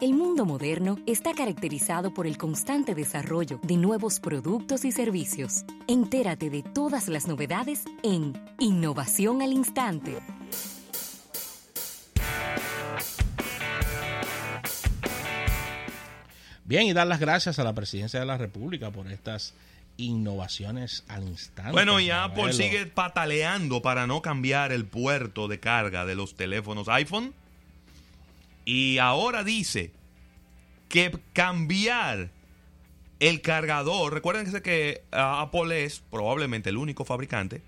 El mundo moderno está caracterizado por el constante desarrollo de nuevos productos y servicios. Entérate de todas las novedades en Innovación al Instante. Bien, y dar las gracias a la Presidencia de la República por estas innovaciones al instante. Bueno, y Apple sigue pataleando para no cambiar el puerto de carga de los teléfonos iPhone. Y ahora dice que cambiar el cargador, recuerden que ah, Apple es probablemente el único fabricante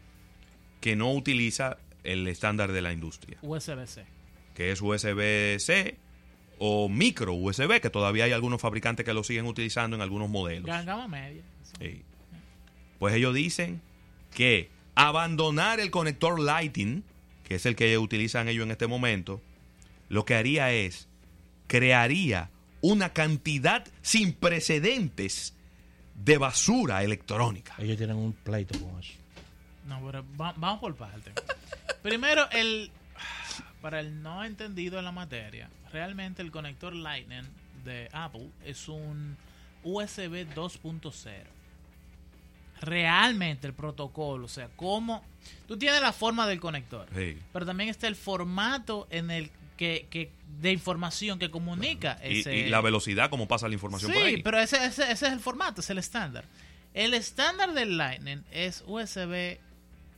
que no utiliza el estándar de la industria. USB-C. Que es USB-C o micro USB, que todavía hay algunos fabricantes que lo siguen utilizando en algunos modelos. Gama media. Sí. Pues ellos dicen que abandonar el conector Lighting, que es el que utilizan ellos en este momento, lo que haría es crearía una cantidad sin precedentes de basura electrónica. Ellos tienen un pleito con eso. No, pero vamos por parte. Primero, el para el no entendido en la materia, realmente el conector Lightning de Apple es un USB 2.0 realmente el protocolo, o sea, cómo tú tienes la forma del conector, pero también está el formato en el que, que de información que comunica ese... y, la velocidad como pasa la información por ahí. pero ese, ese, es el formato, es el estándar. El estándar del Lightning es USB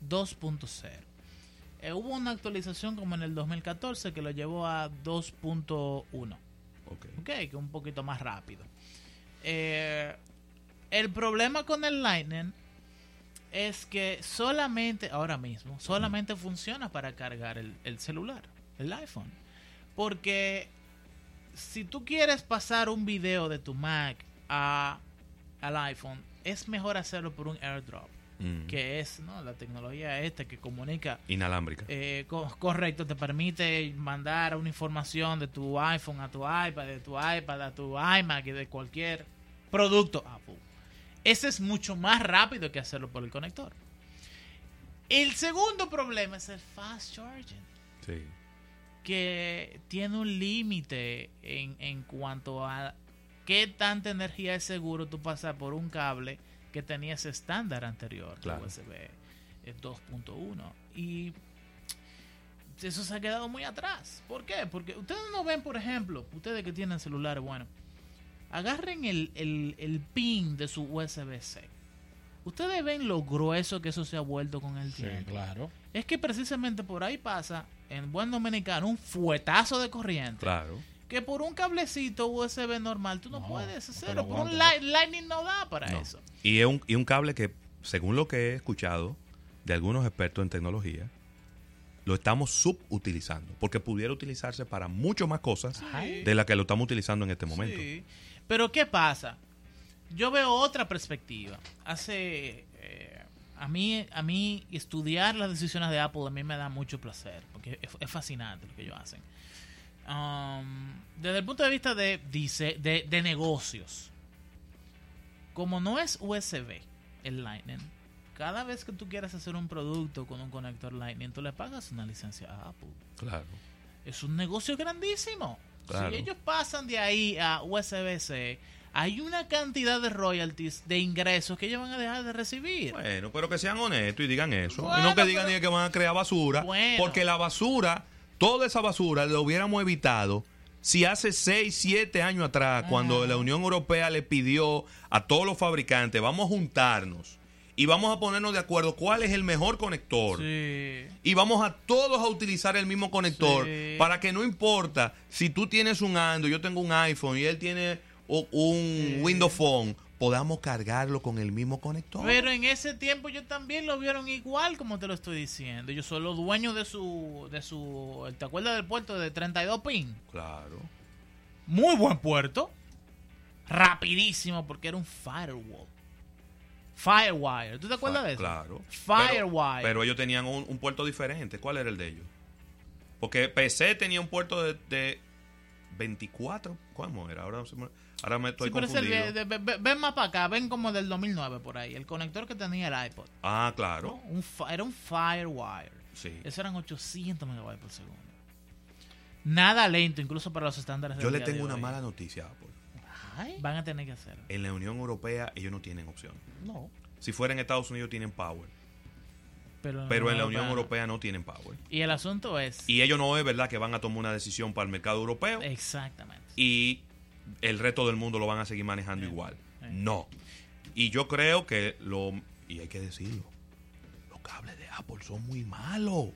2.0. Eh, hubo una actualización como en el 2014 que lo llevó a 2.1. Ok. Ok, que es un poquito más rápido. Eh, el problema con el Lightning es que solamente, ahora mismo, solamente funciona para cargar el, celular, el iPhone. Porque si tú quieres pasar un video de tu Mac a, al iPhone, es mejor hacerlo por un airdrop. Mm. Que es ¿no? la tecnología esta que comunica. Inalámbrica. Eh, correcto, te permite mandar una información de tu iPhone a tu iPad, de tu iPad a tu iMac y de cualquier producto Apple. Ese es mucho más rápido que hacerlo por el conector. El segundo problema es el fast charging. Sí. Que tiene un límite en, cuanto a qué tanta energía es seguro tú pasar por un cable que tenía ese estándar anterior, claro. USB 2.1. Y eso se ha quedado muy atrás. ¿Por qué? Porque ustedes no ven, por ejemplo, ustedes que tienen celulares, bueno, agarren el, pin de su USB-C. Ustedes ven lo grueso que eso se ha vuelto con el tiempo. Sí, claro. Es que precisamente por ahí pasa, en buen dominicano, un fuetazo de corriente. Claro. Que por un cablecito USB normal tú no, puedes hacerlo. por un Lightning no da para eso. Y es un, y un cable que, según lo que he escuchado de algunos expertos en tecnología, lo estamos subutilizando. Porque pudiera utilizarse para mucho más cosas de las que lo estamos utilizando en este momento. Sí. Pero ¿qué pasa? Yo veo otra perspectiva. Hace a mí a mí estudiar las decisiones de Apple a mí me da mucho placer porque es, fascinante lo que ellos hacen. Um, desde el punto de vista de, dice, de, de negocios, como no es USB el Lightning, cada vez que tú quieras hacer un producto con un conector Lightning, tú le pagas una licencia a Apple. Claro. Es un negocio grandísimo. Si ellos pasan de ahí a USB-C, hay una cantidad de royalties, de ingresos que ellos van a dejar de recibir. Bueno, pero que sean honestos y digan eso. y no que digan que van a crear basura. Porque la basura, toda esa basura, lo hubiéramos evitado si hace 6, 7 años atrás, cuando la Unión Europea le pidió a todos los fabricantes, vamos a juntarnos y vamos a ponernos de acuerdo cuál es el mejor conector. Y vamos a todos a utilizar el mismo conector para que no importa si tú tienes un Android, yo tengo un iPhone y él tiene un Windows Phone, podamos cargarlo con el mismo conector. Pero en ese tiempo yo también lo vieron igual como te lo estoy diciendo. Yo soy los dueños de su de su ¿te acuerdas del puerto de 32 pin? Claro. Muy buen puerto. Rapidísimo porque era un firewall. Firewire. ¿Tú te acuerdas de eso? Claro. Firewire. Pero, ellos tenían un, puerto diferente. ¿Cuál era el de ellos? Porque PC tenía un puerto de, 24. ¿Cómo era? Ahora, ahora me estoy confundido. ven más para acá. Ven como del 2009 por ahí. El conector que tenía el iPod. Ah, claro. era un Firewire. Sí. Eso eran 800 megabytes por segundo. nada lento, incluso para los estándares Yo le tengo una mala noticia a Apple. Van a tener que hacerlo. En la Unión Europea ellos no tienen opción. No. Si fuera en Estados Unidos tienen power. Pero, en la Unión Europea no tienen power. Y el asunto es... Y ellos no es verdad que van a tomar una decisión para el mercado europeo. Exactamente. Y el resto del mundo lo van a seguir manejando igual. No. Y yo creo que lo... Y hay que decirlo. Los cables de Apple son muy malos.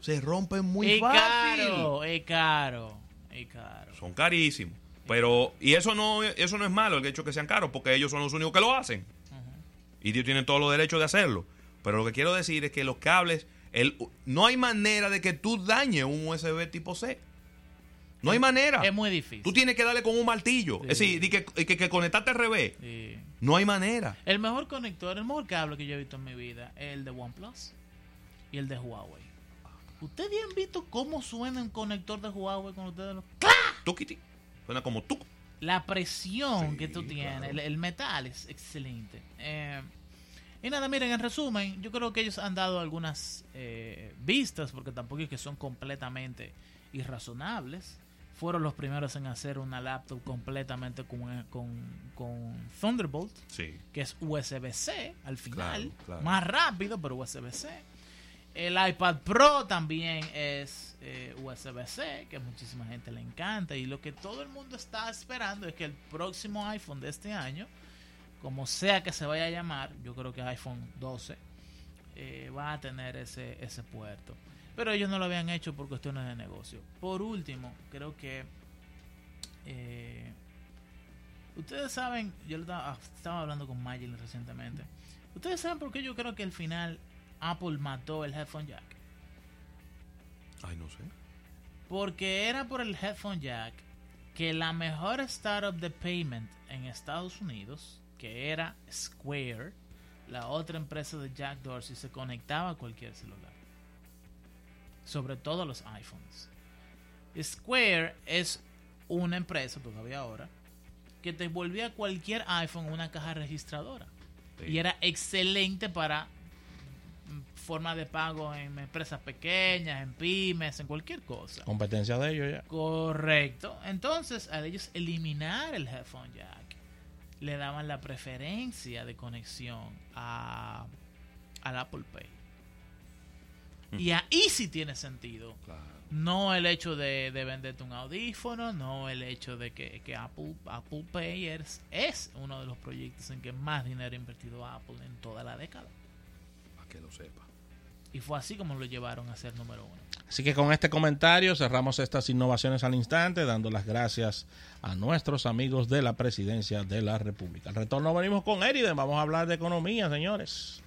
Se rompen muy es Caro, es caro, es caro. Son carísimos. Pero, y eso no, eso no es malo, el hecho que sean caros, porque ellos son los únicos que lo hacen. Y ellos tienen todos los derechos de hacerlo. Pero lo que quiero decir es que los cables, el, no hay manera de que tú dañes un USB tipo C. No hay manera. Es muy difícil. Tú tienes que darle con un martillo. Es decir, que, que, que conectarte al revés. No hay manera. El mejor conector, el mejor cable que yo he visto en mi vida es el de OnePlus y el de Huawei. ¿Ustedes han visto cómo suena un conector de Huawei cuando ustedes lo... Tukiti. Suena como tú. La presión que tú tienes, el, metal es excelente. Eh, y nada, miren, en resumen, yo creo que ellos han dado algunas eh, vistas, porque tampoco es que son completamente irrazonables. Fueron los primeros en hacer una laptop completamente con, con, Thunderbolt, que es USB-C al final, más rápido, pero USB-C. El iPad Pro también es eh, USB-C, que a muchísima gente le encanta. Y lo que todo el mundo está esperando es que el próximo iPhone de este año como sea que se vaya a llamar, yo creo que iPhone 12 eh, va a tener ese, ese puerto. Pero ellos no lo habían hecho por cuestiones de negocio. Por último, creo que eh, ustedes saben, yo estaba, estaba hablando con Magil recientemente. Ustedes saben por qué yo creo que al final Apple mató el headphone jack. Ay, no sé. Porque era por el headphone jack que la mejor startup de payment en Estados Unidos que era Square, la otra empresa de Jack Dorsey, se conectaba a cualquier celular. Sobre todo a los iPhones. Square es una empresa, todavía ahora, que te volvía cualquier iPhone una caja registradora. Y era excelente para forma de pago en empresas pequeñas, en pymes, en cualquier cosa. Competencia de ellos ya. Correcto. Entonces, al ellos eliminar el headphone jack, le daban la preferencia de conexión a, al Apple Pay. Y ahí sí tiene sentido. No el hecho de, venderte un audífono, no el hecho de que, Apple, Apple Pay es, es, uno de los proyectos en que más dinero ha invertido Apple en toda la década. Para que lo sepa. Y fue así como lo llevaron a ser número uno. Así que con este comentario cerramos estas innovaciones al instante, dando las gracias a nuestros amigos de la presidencia de la República. Al retorno venimos con Eriden, vamos a hablar de economía, señores.